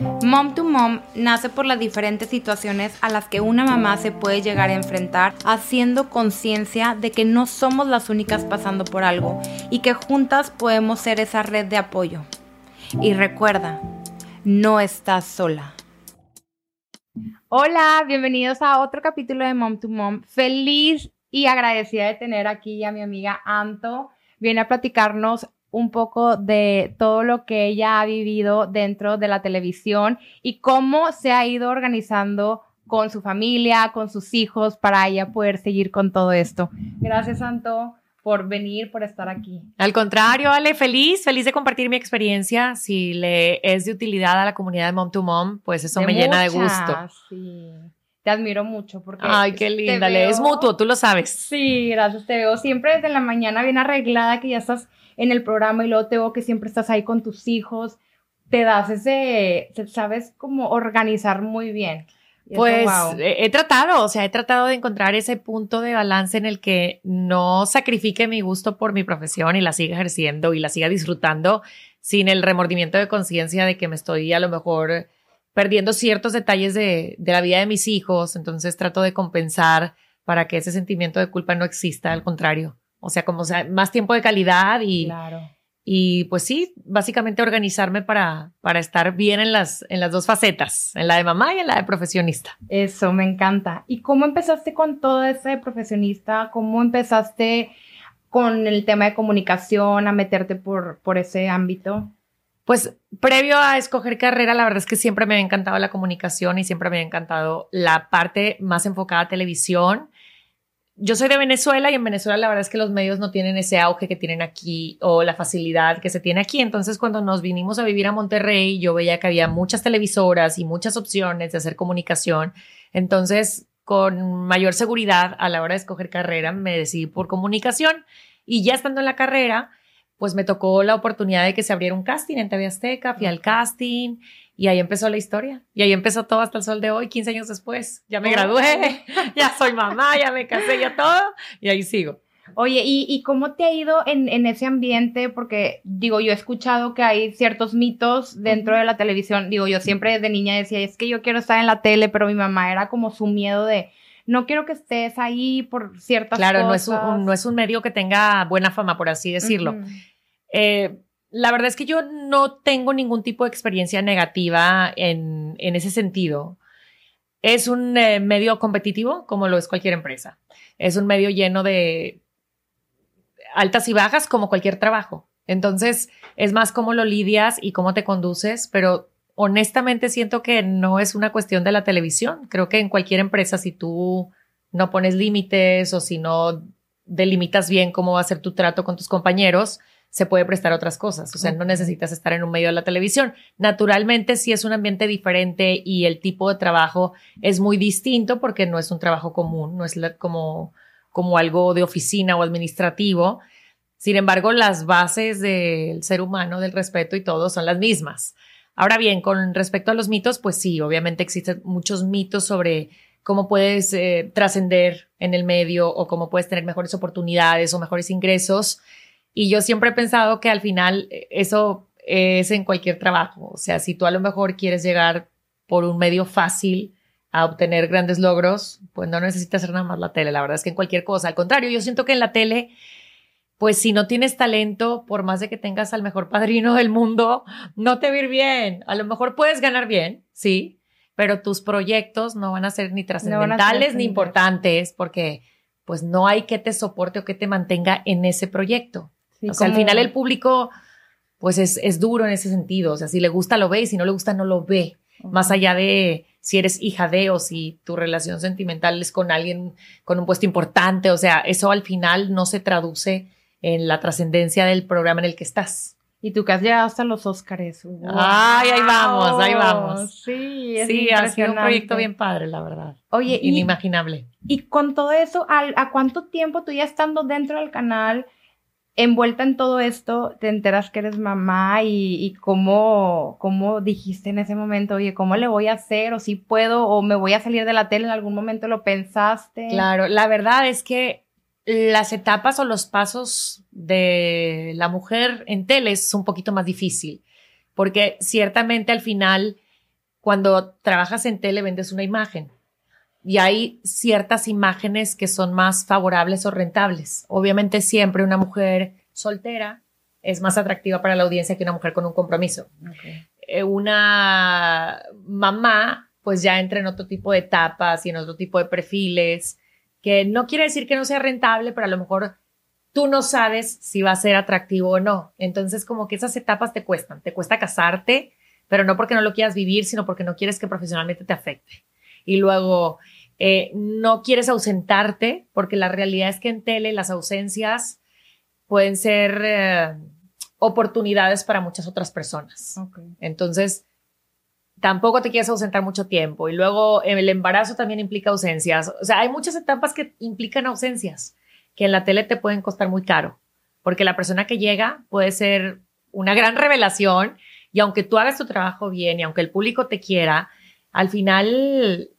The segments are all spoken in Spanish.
Mom to Mom nace por las diferentes situaciones a las que una mamá se puede llegar a enfrentar, haciendo conciencia de que no somos las únicas pasando por algo y que juntas podemos ser esa red de apoyo. Y recuerda, no estás sola. Hola, bienvenidos a otro capítulo de Mom to Mom. Feliz y agradecida de tener aquí a mi amiga Anto. Viene a platicarnos un poco de todo lo que ella ha vivido dentro de la televisión y cómo se ha ido organizando con su familia, con sus hijos, para ella poder seguir con todo esto. Gracias, Santo, por venir, por estar aquí. Al contrario, Ale, feliz, feliz de compartir mi experiencia. Si le es de utilidad a la comunidad de Mom to Mom, pues eso me llena de gusto. Sí. Te admiro mucho porque. Ay, qué linda, le es mutuo, tú lo sabes. Sí, gracias. Te veo siempre desde la mañana bien arreglada, que ya estás en el programa y luego te veo que siempre estás ahí con tus hijos, te das ese, sabes cómo organizar muy bien. Pues he tratado, o sea, he tratado de encontrar ese punto de balance en el que no sacrifique mi gusto por mi profesión y la siga ejerciendo y la siga disfrutando sin el remordimiento de conciencia de que me estoy a lo mejor perdiendo ciertos detalles de, de la vida de mis hijos. Entonces trato de compensar para que ese sentimiento de culpa no exista, al contrario. O sea, como sea, más tiempo de calidad y, claro. y pues sí, básicamente organizarme para, para estar bien en las, en las dos facetas, en la de mamá y en la de profesionista. Eso, me encanta. ¿Y cómo empezaste con todo ese de profesionista? ¿Cómo empezaste con el tema de comunicación a meterte por, por ese ámbito? Pues previo a escoger carrera, la verdad es que siempre me ha encantado la comunicación y siempre me ha encantado la parte más enfocada a televisión yo soy de Venezuela y en Venezuela la verdad es que los medios no tienen ese auge que tienen aquí o la facilidad que se tiene aquí. Entonces cuando nos vinimos a vivir a Monterrey, yo veía que había muchas televisoras y muchas opciones de hacer comunicación. Entonces, con mayor seguridad a la hora de escoger carrera, me decidí por comunicación y ya estando en la carrera, pues me tocó la oportunidad de que se abriera un casting en TV Azteca, fui al casting y ahí empezó la historia. Y ahí empezó todo hasta el sol de hoy, 15 años después. Ya me gradué, ya soy mamá, ya me casé, ya todo. Y ahí sigo. Oye, ¿y, cómo te ha ido en, en, ese ambiente? Porque, digo, yo he escuchado que hay ciertos mitos dentro de la televisión. Digo, yo siempre desde niña decía, es que yo quiero estar en la tele, pero mi mamá era como su miedo de, no quiero que estés ahí por ciertas claro, cosas. Claro, no, es un, no es un medio que tenga buena fama, por así decirlo. eh, la verdad es que yo no tengo ningún tipo de experiencia negativa en, en ese sentido. Es un eh, medio competitivo, como lo es cualquier empresa. Es un medio lleno de altas y bajas, como cualquier trabajo. Entonces, es más cómo lo lidias y cómo te conduces, pero honestamente siento que no es una cuestión de la televisión. Creo que en cualquier empresa, si tú no pones límites o si no delimitas bien cómo va a ser tu trato con tus compañeros, se puede prestar otras cosas. O sea, no necesitas estar en un medio de la televisión. Naturalmente, si es un ambiente diferente y el tipo de trabajo es muy distinto porque no es un trabajo común, no es como, como algo de oficina o administrativo. Sin embargo, las bases del ser humano, del respeto y todo son las mismas. Ahora bien, con respecto a los mitos, pues sí, obviamente existen muchos mitos sobre cómo puedes eh, trascender en el medio o cómo puedes tener mejores oportunidades o mejores ingresos. Y yo siempre he pensado que al final eh, eso es en cualquier trabajo. O sea, si tú a lo mejor quieres llegar por un medio fácil a obtener grandes logros, pues no necesitas hacer nada más la tele. La verdad es que en cualquier cosa. Al contrario, yo siento que en la tele, pues si no tienes talento, por más de que tengas al mejor padrino del mundo, no te va a ir bien. A lo mejor puedes ganar bien, sí, pero tus proyectos no van a ser ni trascendentales ni importantes porque pues no hay que te soporte o que te mantenga en ese proyecto o sea, al final el público, pues es, es, duro en ese sentido. O sea, si le gusta, lo ve y si no le gusta, no lo ve. Más allá de si eres hija de o si tu relación sentimental es con alguien con un puesto importante. O sea, eso al final no se traduce en la trascendencia del programa en el que estás. Y tú que has llegado hasta los Óscares. Ay, ahí vamos, ahí vamos. Sí, es sí ha sido un proyecto bien padre, la verdad. Oye, inimaginable. Y, y con todo eso, ¿a cuánto tiempo tú ya estando dentro del canal? envuelta en todo esto, te enteras que eres mamá y, cómo, cómo dijiste en ese momento, oye, ¿cómo le voy a hacer? O si puedo, o me voy a salir de la tele, en algún momento lo pensaste. Claro, la verdad es que las etapas o los pasos de la mujer en tele es un poquito más difícil, porque ciertamente al final, cuando trabajas en tele, vendes una imagen y hay ciertas imágenes que son más favorables o rentables. Obviamente siempre una mujer soltera es más atractiva para la audiencia que una mujer con un compromiso. Eh, una mamá pues ya entra en otro tipo de etapas y en otro tipo de perfiles, que no quiere decir que no sea rentable, pero a lo mejor tú no sabes si va a ser atractivo o no. Entonces como que esas etapas te cuestan, te cuesta casarte, pero no porque no lo quieras vivir, sino porque no quieres que profesionalmente te afecte. Y luego eh, no quieres ausentarte, porque la realidad es que en tele las ausencias pueden ser eh, oportunidades para muchas otras personas. Entonces, tampoco te quieres ausentar mucho tiempo. Y luego el embarazo también implica ausencias. O sea, hay muchas etapas que implican ausencias, que en la tele te pueden costar muy caro, porque la persona que llega puede ser una gran revelación y aunque tú hagas tu trabajo bien y aunque el público te quiera, al final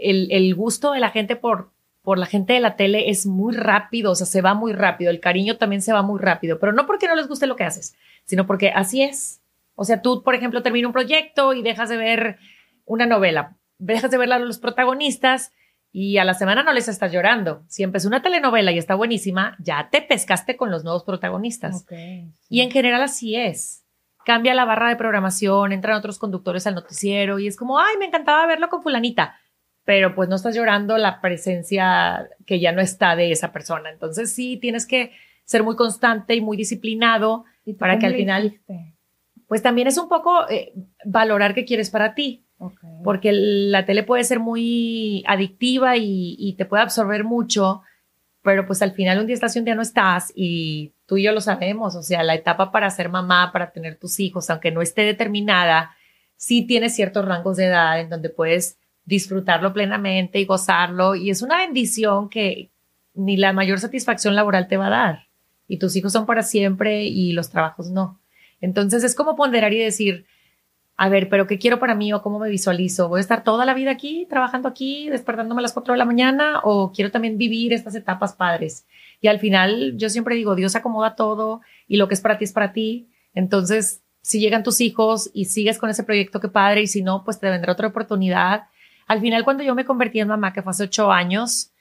el, gusto de la gente por, por la gente de la tele es muy rápido, o sea, se va muy rápido, el cariño también se va muy rápido, pero no porque no les guste lo que haces, sino porque así es. O sea, tú, por ejemplo, terminas un proyecto y dejas de ver una novela, dejas de ver a los protagonistas y a la semana no les estás llorando. Si empezó una telenovela y está buenísima, ya te pescaste con los nuevos protagonistas. Y en general así es. Cambia la barra de programación, entran otros conductores al noticiero y es como, ay, me encantaba verlo con fulanita pero pues no estás llorando la presencia que ya no está de esa persona. Entonces sí, tienes que ser muy constante y muy disciplinado para que al final, pues también es un poco eh, valorar qué quieres para ti. Porque la tele puede ser muy adictiva y, y, te puede absorber mucho, pero pues al final un día estás y un día no estás y tú y yo lo sabemos, o sea, la etapa para ser mamá, para tener tus hijos, aunque no esté determinada, sí tienes ciertos rangos de edad en donde puedes disfrutarlo plenamente y gozarlo. Y es una bendición que ni la mayor satisfacción laboral te va a dar. Y tus hijos son para siempre y los trabajos no. Entonces es como ponderar y decir, a ver, pero ¿qué quiero para mí o cómo me visualizo? ¿Voy a estar toda la vida aquí, trabajando aquí, despertándome a las 4 de la mañana o quiero también vivir estas etapas padres? Y al final yo siempre digo, Dios acomoda todo y lo que es para ti es para ti. Entonces, si llegan tus hijos y sigues con ese proyecto, qué padre, y si no, pues te vendrá otra oportunidad al final, cuando yo me convertí en mamá, que fue hace ocho años,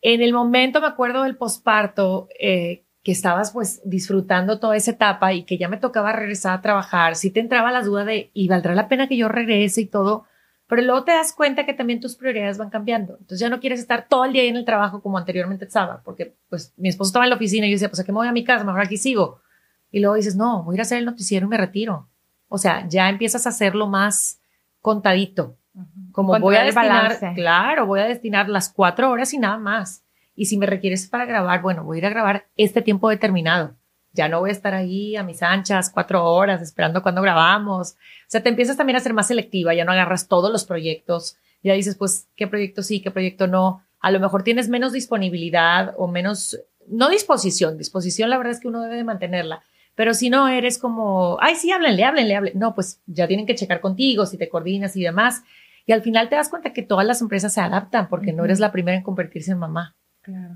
en el momento me acuerdo del posparto, eh, que estabas pues disfrutando toda esa etapa y que ya me tocaba regresar a trabajar, sí te entraba la duda de, ¿y valdrá la pena que yo regrese y todo? Pero luego te das cuenta que también tus prioridades van cambiando. Entonces ya no quieres estar todo el día en el trabajo como anteriormente estaba, porque pues mi esposo estaba en la oficina y yo decía, pues aquí me voy a mi casa, mejor aquí sigo. Y luego dices, no, voy a ir a hacer el noticiero y me retiro. O sea, ya empiezas a hacerlo más contadito. Como voy a destinar, claro, voy a destinar las cuatro horas y nada más. Y si me requieres para grabar, bueno, voy a ir a grabar este tiempo determinado. Ya no voy a estar ahí a mis anchas cuatro horas esperando cuando grabamos. O sea, te empiezas también a ser más selectiva, ya no agarras todos los proyectos. Ya dices, pues, qué proyecto sí, qué proyecto no. A lo mejor tienes menos disponibilidad o menos, no disposición. Disposición, la verdad es que uno debe de mantenerla. Pero si no eres como, ay, sí, háblenle, háblenle, háblenle. No, pues ya tienen que checar contigo, si te coordinas y demás. Y al final te das cuenta que todas las empresas se adaptan porque no eres la primera en convertirse en mamá.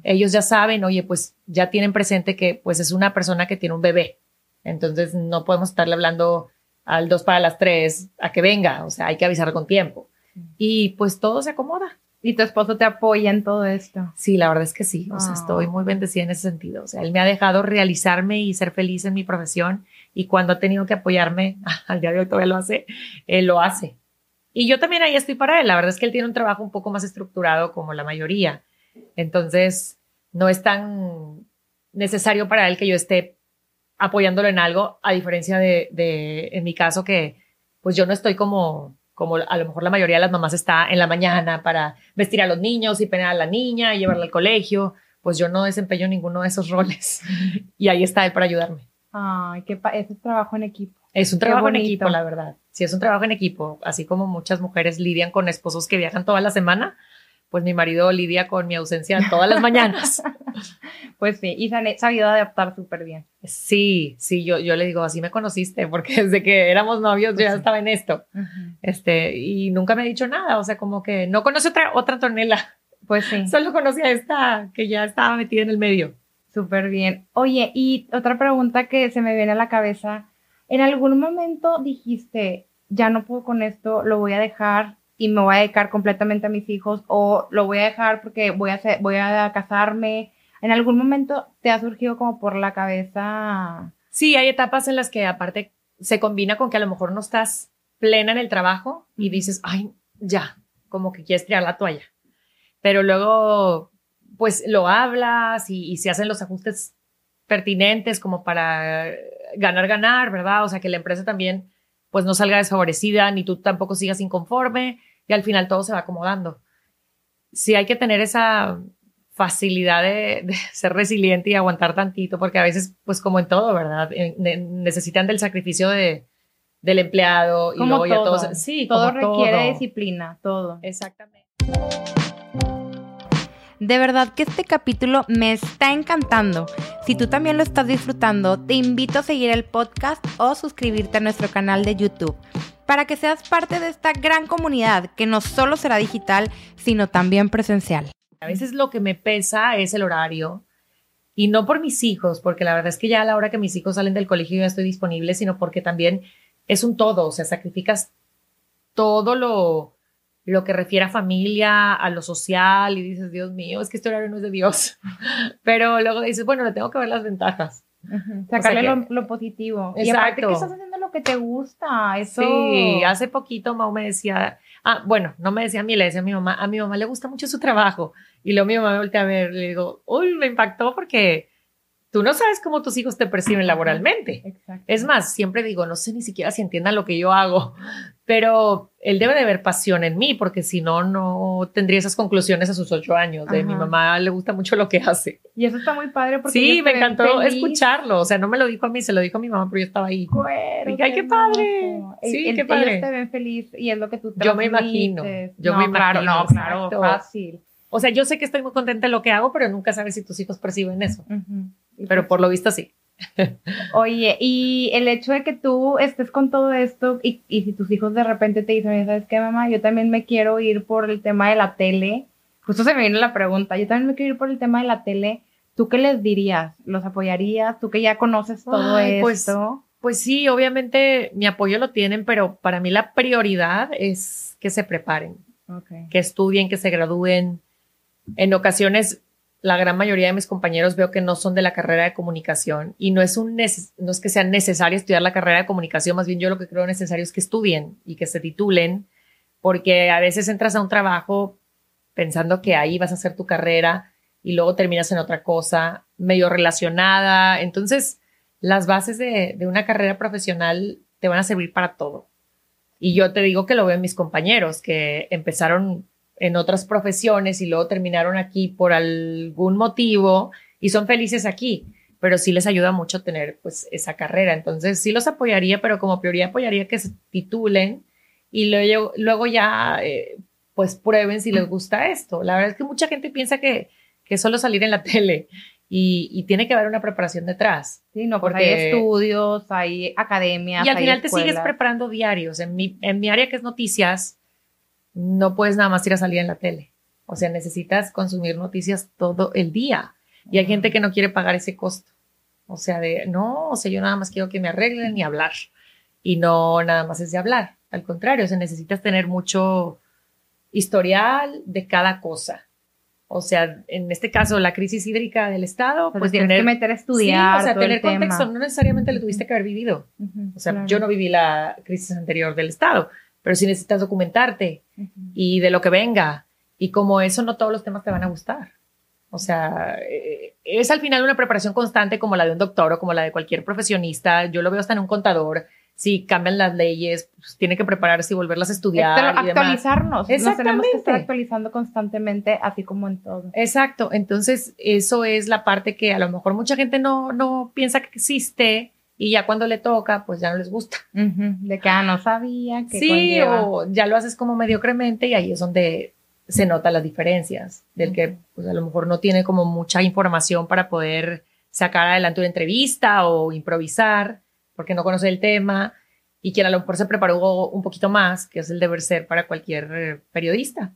Ellos ya saben, oye, pues ya tienen presente que pues es una persona que tiene un bebé. Entonces no podemos estarle hablando al dos para las tres a que venga. O sea, hay que avisar con tiempo. Y pues todo se acomoda. ¿Y tu esposo te apoya en todo esto? Sí, la verdad es que sí. O sea, estoy muy bendecida en ese sentido. O sea, él me ha dejado realizarme y ser feliz en mi profesión. Y cuando ha tenido que apoyarme, al día de hoy todavía lo hace, él lo hace. Y yo también ahí estoy para él. La verdad es que él tiene un trabajo un poco más estructurado como la mayoría. Entonces, no es tan necesario para él que yo esté apoyándolo en algo, a diferencia de, de, en mi caso, que pues yo no estoy como, como a lo mejor la mayoría de las mamás está en la mañana para vestir a los niños y peinar a la niña y llevarla al colegio. Pues yo no desempeño ninguno de esos roles. y ahí está él para ayudarme. Ay, qué ese trabajo en equipo. Es un trabajo en equipo, la verdad. Sí, es un trabajo en equipo. Así como muchas mujeres lidian con esposos que viajan toda la semana, pues mi marido lidia con mi ausencia todas las mañanas. pues sí, y se ha sabido adaptar súper bien. Sí, sí, yo, yo le digo, así me conociste, porque desde que éramos novios yo ya pues estaba en esto. Este, y nunca me ha dicho nada, o sea, como que no conoce otra, otra Antonella Pues sí. Solo conocía a esta que ya estaba metida en el medio. Súper bien. Oye, y otra pregunta que se me viene a la cabeza. ¿En algún momento dijiste, ya no puedo con esto, lo voy a dejar y me voy a dedicar completamente a mis hijos o lo voy a dejar porque voy a, hacer, voy a casarme? ¿En algún momento te ha surgido como por la cabeza? Sí, hay etapas en las que aparte se combina con que a lo mejor no estás plena en el trabajo y dices, ay, ya, como que quieres tirar la toalla. Pero luego, pues lo hablas y, se hacen los ajustes pertinentes como para ganar, ganar, ¿verdad? O sea, que la empresa también pues no salga desfavorecida, ni tú tampoco sigas inconforme y al final todo se va acomodando. Sí hay que tener esa facilidad de, ser resiliente y aguantar tantito, porque a veces, pues como en todo, ¿verdad? necesitan del sacrificio de, del empleado y luego ya todos. Sí, todo requiere disciplina, todo. Exactamente. De verdad que este capítulo me está encantando. Si tú también lo estás disfrutando, te invito a seguir el podcast o suscribirte a nuestro canal de YouTube para que seas parte de esta gran comunidad que no solo será digital, sino también presencial. A veces lo que me pesa es el horario y no por mis hijos, porque la verdad es que ya a la hora que mis hijos salen del colegio ya estoy disponible, sino porque también es un todo, o sea, sacrificas todo lo, lo que refiere a familia, a lo social, y dices, Dios mío, es que este horario no es de Dios. Pero luego dices, bueno, le tengo que ver las ventajas. Sacarle lo, positivo. Exacto. Y aparte que estás haciendo lo que te gusta. Eso... Sí, hace poquito Mau me decía, ah, bueno, no me decía a mí, le decía a mi mamá, a mi mamá le gusta mucho su trabajo. Y luego mi mamá me voltea a ver, le digo, uy, me impactó porque tú no sabes cómo tus hijos te perciben laboralmente. Exacto. Es más, siempre digo, no sé ni siquiera si entiendan lo que yo hago, pero él debe de ver pasión en mí, porque si no, no tendría esas conclusiones a sus ocho años. De mi mamá le gusta mucho lo que hace. Y eso está muy padre porque. Sí, me encantó escucharlo. O sea, no me lo dijo a mí, se lo dijo a mi mamá, pero yo estaba ahí. ¡ay, qué padre! Sí, qué padre. Ellos te ven feliz y es lo que tú Yo me imagino. Yo me imagino. Claro, no, claro, fácil. O sea, yo sé que estoy muy contenta de lo que hago, pero nunca sabes si tus hijos perciben eso. Pero por lo visto sí. Oye, y el hecho de que tú estés con todo esto y, si tus hijos de repente te dicen, ¿sabes qué, mamá? Yo también me quiero ir por el tema de la tele. Justo se me vino la pregunta, yo también me quiero ir por el tema de la tele. ¿Tú qué les dirías? ¿Los apoyarías? ¿Tú que ya conoces todo pues, esto? Pues, sí, obviamente mi apoyo lo tienen, pero para mí la prioridad es que se preparen, que estudien, que se gradúen, en ocasiones la gran mayoría de mis compañeros veo que no son de la carrera de comunicación y no es, un no es que sea necesario estudiar la carrera de comunicación, más bien yo lo que creo necesario es que estudien y que se titulen, porque a veces entras a un trabajo pensando que ahí vas a hacer tu carrera y luego terminas en otra cosa medio relacionada. Entonces, las bases de, de una carrera profesional te van a servir para todo. Y yo te digo que lo veo en mis compañeros, que empezaron en otras profesiones y luego terminaron aquí por algún motivo y son felices aquí, pero sí les ayuda mucho tener pues esa carrera. Entonces sí los apoyaría, pero como prioridad apoyaría que se titulen y luego, luego ya eh, pues prueben si les gusta esto. La verdad es que mucha gente piensa que, que solo salir en la tele y, tiene que haber una preparación detrás. Sí, no, porque hay estudios, hay academias. Y al final te sigues preparando diarios. En mi, en mi área que es noticias, no puedes nada más ir a salir en la tele. O sea, necesitas consumir noticias todo el día. Y hay gente que no quiere pagar ese costo. O sea, de, no, o sea, yo nada más quiero que me arreglen y hablar. Y no nada más es de hablar. Al contrario, o sea, necesitas tener mucho historial de cada cosa. O sea, en este caso, la crisis hídrica del Estado, pues tienes que meter a estudiar. o sea, tener contexto, no necesariamente lo tuviste que haber vivido. o sea, yo no viví la crisis anterior del Estado, pero sí necesitas documentarte y de lo que venga. Y como eso, no todos los temas te van a gustar. O sea, eh, es al final una preparación constante como la de un doctor o como la de cualquier profesionista. Yo lo veo hasta en un contador. Si cambian las leyes, pues, tiene que prepararse y volverlas a estudiar. Y actualizarnos. Nos tenemos que estar actualizando constantemente, así como en todo. Exacto. Entonces, eso es la parte que a lo mejor mucha gente no, no piensa que existe y ya cuando le toca, pues ya no les gusta. De que, ah, no sabía que Sí, o ya lo haces como mediocremente y ahí es donde se notan las diferencias, del que pues a lo mejor no tiene como mucha información para poder sacar adelante una entrevista o improvisar, porque no conoce el tema, y quien a lo mejor se preparó un poquito más, que es el deber ser para cualquier periodista.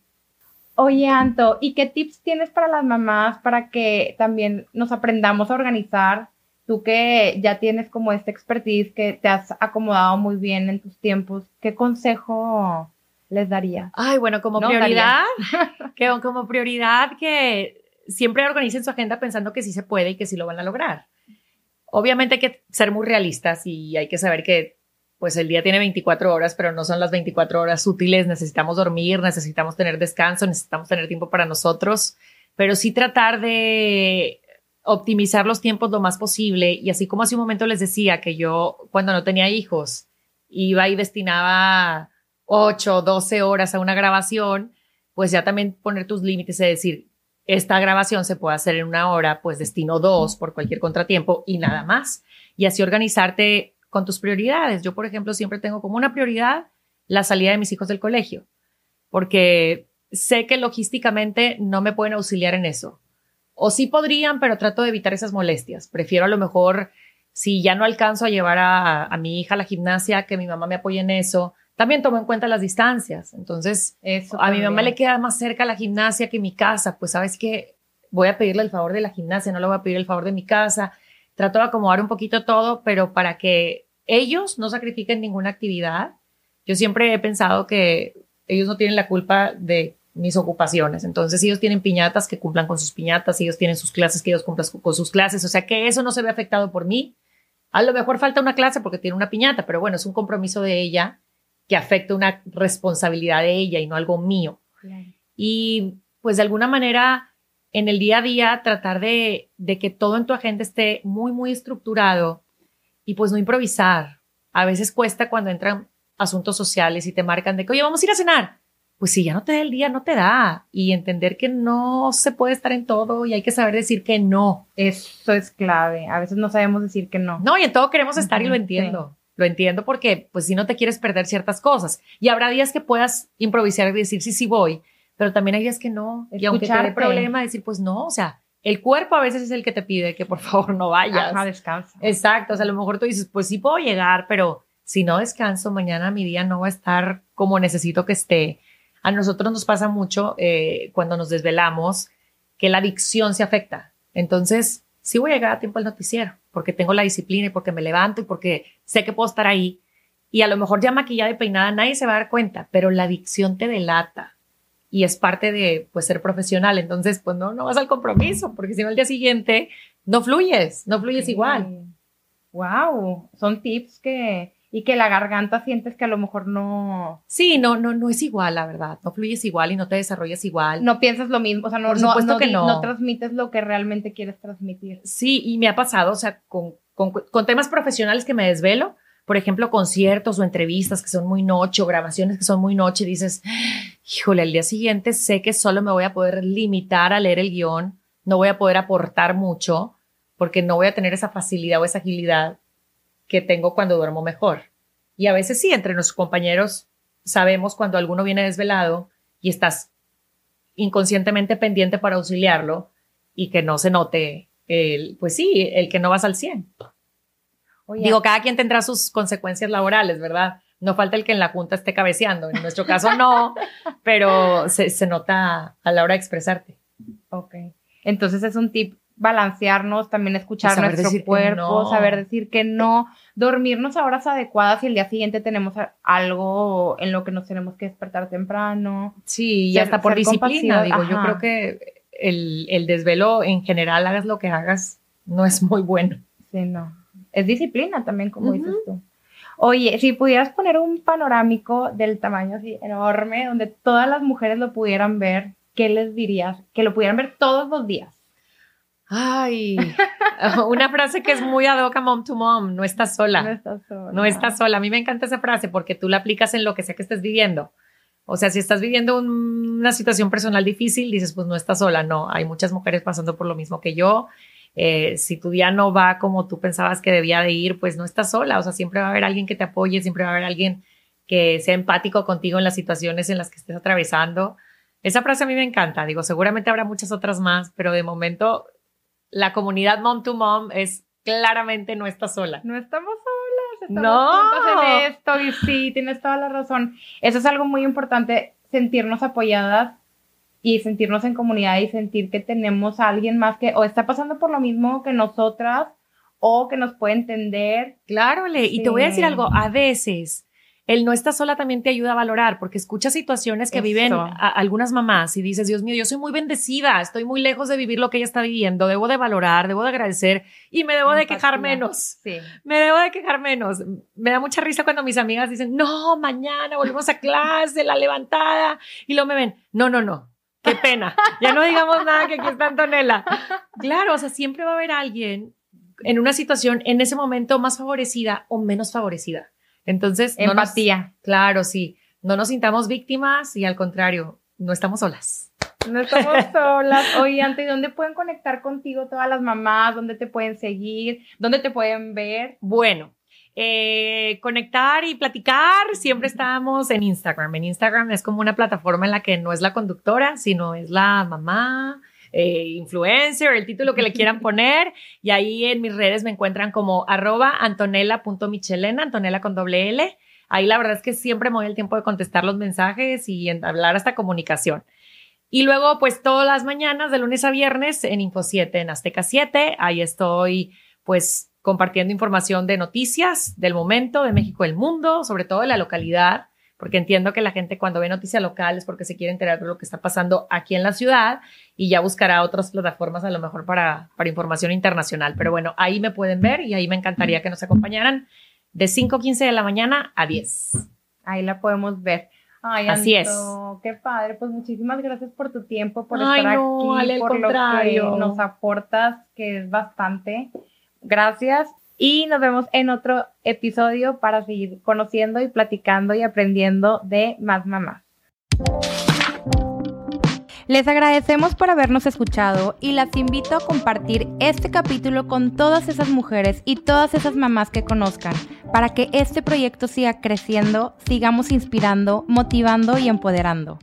Oye, Anto, ¿y qué tips tienes para las mamás para que también nos aprendamos a organizar? Tú que ya tienes como esta expertise, que te has acomodado muy bien en tus tiempos, ¿qué consejo les daría? Ay, bueno, como prioridad, que como prioridad que siempre organicen su agenda pensando que sí se puede y que sí lo van a lograr. Obviamente hay que ser muy realistas y hay que saber que pues el día tiene 24 horas, pero no son las 24 horas útiles, necesitamos dormir, necesitamos tener descanso, necesitamos tener tiempo para nosotros, pero sí tratar de optimizar los tiempos lo más posible y así como hace un momento les decía que yo cuando no tenía hijos iba y destinaba 8, 12 horas a una grabación, pues ya también poner tus límites, es decir, esta grabación se puede hacer en una hora, pues destino dos por cualquier contratiempo y nada más. Y así organizarte con tus prioridades. Yo, por ejemplo, siempre tengo como una prioridad la salida de mis hijos del colegio, porque sé que logísticamente no me pueden auxiliar en eso. O sí podrían, pero trato de evitar esas molestias. Prefiero a lo mejor, si ya no alcanzo a llevar a, a mi hija a la gimnasia, que mi mamá me apoye en eso, también tomo en cuenta las distancias. Entonces, Eso a mi mamá le queda más cerca la gimnasia que mi casa. Pues sabes que voy a pedirle el favor de la gimnasia, no le voy a pedir el favor de mi casa. Trato de acomodar un poquito todo, pero para que ellos no sacrifiquen ninguna actividad. Yo siempre he pensado que ellos no tienen la culpa de mis ocupaciones. Entonces, ellos tienen piñatas que cumplan con sus piñatas, ellos tienen sus clases que ellos cumplan con sus clases. O sea, que eso no se ve afectado por mí. A lo mejor falta una clase porque tiene una piñata, pero bueno, es un compromiso de ella que afecta una responsabilidad de ella y no algo mío. Y pues de alguna manera en el día a día tratar de, de, que todo en tu agenda esté muy, muy estructurado y pues no improvisar. A veces cuesta cuando entran asuntos sociales y te marcan de que, oye, vamos a ir a cenar. Pues si ya no te da el día, no te da. Y entender que no se puede estar en todo y hay que saber decir que no. Eso es clave. A veces no sabemos decir que no. No, y en todo queremos estar y lo entiendo. Lo entiendo porque, pues, si no te quieres perder ciertas cosas. Y habrá días que puedas improvisar y decir, sí, sí voy, pero también hay días que no. Y aunque te dé problema, decir, pues no, o sea, el cuerpo a veces es el que te pide que por favor no vayas. Ajá, descansa. Exacto, o sea, a lo mejor tú dices, pues sí puedo llegar, pero si no descanso, mañana mi día no va a estar como necesito que esté. A nosotros nos pasa mucho eh, cuando nos desvelamos que la adicción se afecta. Entonces, sí voy a llegar a tiempo al noticiero, porque tengo la disciplina y porque me levanto y porque sé que puedo estar ahí. Y a lo mejor ya maquillada y peinada nadie se va a dar cuenta, pero la adicción te delata y es parte de pues ser profesional. Entonces, pues no, no vas al compromiso, porque si no al día siguiente no fluyes, no fluyes igual. Wow, son tips que y que la garganta sientes que a lo mejor no. Sí, no, no, no es igual, la verdad. No fluyes igual y no te desarrollas igual. No piensas lo mismo, o sea, no, Por supuesto no, que no. no transmites lo que realmente quieres transmitir. Sí, y me ha pasado, o sea, con, con, con temas profesionales que me desvelo, por ejemplo, conciertos o entrevistas que son muy noche o grabaciones que son muy noche, dices, híjole, al día siguiente sé que solo me voy a poder limitar a leer el guion, no voy a poder aportar mucho porque no voy a tener esa facilidad o esa agilidad que tengo cuando duermo mejor. Y a veces sí, entre nuestros compañeros sabemos cuando alguno viene desvelado y estás inconscientemente pendiente para auxiliarlo y que no se note el, pues sí, el que no vas al 100. Digo, cada quien tendrá sus consecuencias laborales, ¿verdad? No falta el que en la junta esté cabeceando. En nuestro caso no, pero se, se nota a la hora de expresarte. Ok. Entonces es un tip balancearnos, también escuchar nuestro cuerpo, saber decir que no, dormirnos a horas adecuadas y el día siguiente tenemos algo en lo que nos tenemos que despertar temprano. Sí, y hasta por disciplina, digo, yo creo que el, el, desvelo en general, hagas lo que hagas, no es muy bueno. Sí, no. Es disciplina también, como dices tú. Oye, si pudieras poner un panorámico del tamaño así enorme, donde todas las mujeres lo pudieran ver, ¿qué les dirías? Que lo pudieran ver todos los días. Ay, una frase que es muy ad hoc a mom to mom, no estás sola. No estás sola. No estás sola. A mí me encanta esa frase porque tú la aplicas en lo que sea que estés viviendo. O sea, si estás viviendo una situación personal difícil, dices, pues no estás sola. No, hay muchas mujeres pasando por lo mismo que yo. Eh, si tu día no va como tú pensabas que debía de ir, pues no estás sola. O sea, siempre va a haber alguien que te apoye, siempre va a haber alguien que sea empático contigo en las situaciones en las que estés atravesando. Esa frase a mí me encanta. Digo, seguramente habrá muchas otras más, pero de momento la comunidad mom to mom es claramente no está sola. No estamos solas, estamos no. en esto y sí, tienes toda la razón. Eso es algo muy importante, sentirnos apoyadas y sentirnos en comunidad y sentir que tenemos a alguien más que o está pasando por lo mismo que nosotras o que nos puede entender. Claro, Le, y te voy a decir algo, a veces el no estar sola también te ayuda a valorar, porque escuchas situaciones que viven algunas mamás y dices, Dios mío, yo soy muy bendecida, estoy muy lejos de vivir lo que ella está viviendo, debo de valorar, debo de agradecer y me debo de quejar menos. Sí. Me debo de quejar menos. Me da mucha risa cuando mis amigas dicen, no, mañana volvemos a clase, la levantada, y luego me ven, no, no, no. Qué pena. Ya no digamos nada que aquí está Antonella. Claro, o sea, siempre va a haber alguien en una situación en ese momento más favorecida o menos favorecida. Entonces, empatía. claro, sí. No nos sintamos víctimas y al contrario, no estamos solas. No estamos solas. Oye, Ante, ¿dónde pueden conectar contigo todas las mamás? ¿Dónde te pueden seguir? ¿Dónde te pueden ver? Bueno, eh, conectar y platicar, siempre estamos en Instagram. En Instagram es como una plataforma en la que no es la conductora, sino es la mamá, eh, influencer, el título que le quieran poner. Y ahí en mis redes me encuentran como arroba antonella.michelena, Antonella con doble L. Ahí la verdad es que siempre me doy el tiempo de contestar los mensajes y hablar hasta comunicación. Y luego, pues todas las mañanas, de lunes a viernes, en Info 7, en Azteca 7, ahí estoy, pues, compartiendo información de noticias del momento, de México, del mundo, sobre todo de la localidad porque entiendo que la gente cuando ve noticias locales porque se quiere enterar de lo que está pasando aquí en la ciudad y ya buscará otras plataformas a lo mejor para, para información internacional. Pero bueno, ahí me pueden ver y ahí me encantaría que nos acompañaran de 5.15 de la mañana a 10. Ahí la podemos ver. Ay, Así es. Qué padre. Pues muchísimas gracias por tu tiempo, por estar aquí, por lo que nos aportas, que es bastante. Gracias y nos vemos en otro episodio para seguir conociendo y platicando y aprendiendo de más mamás. Les agradecemos por habernos escuchado y las invito a compartir este capítulo con todas esas mujeres y todas esas mamás que conozcan para que este proyecto siga creciendo, sigamos inspirando, motivando y empoderando.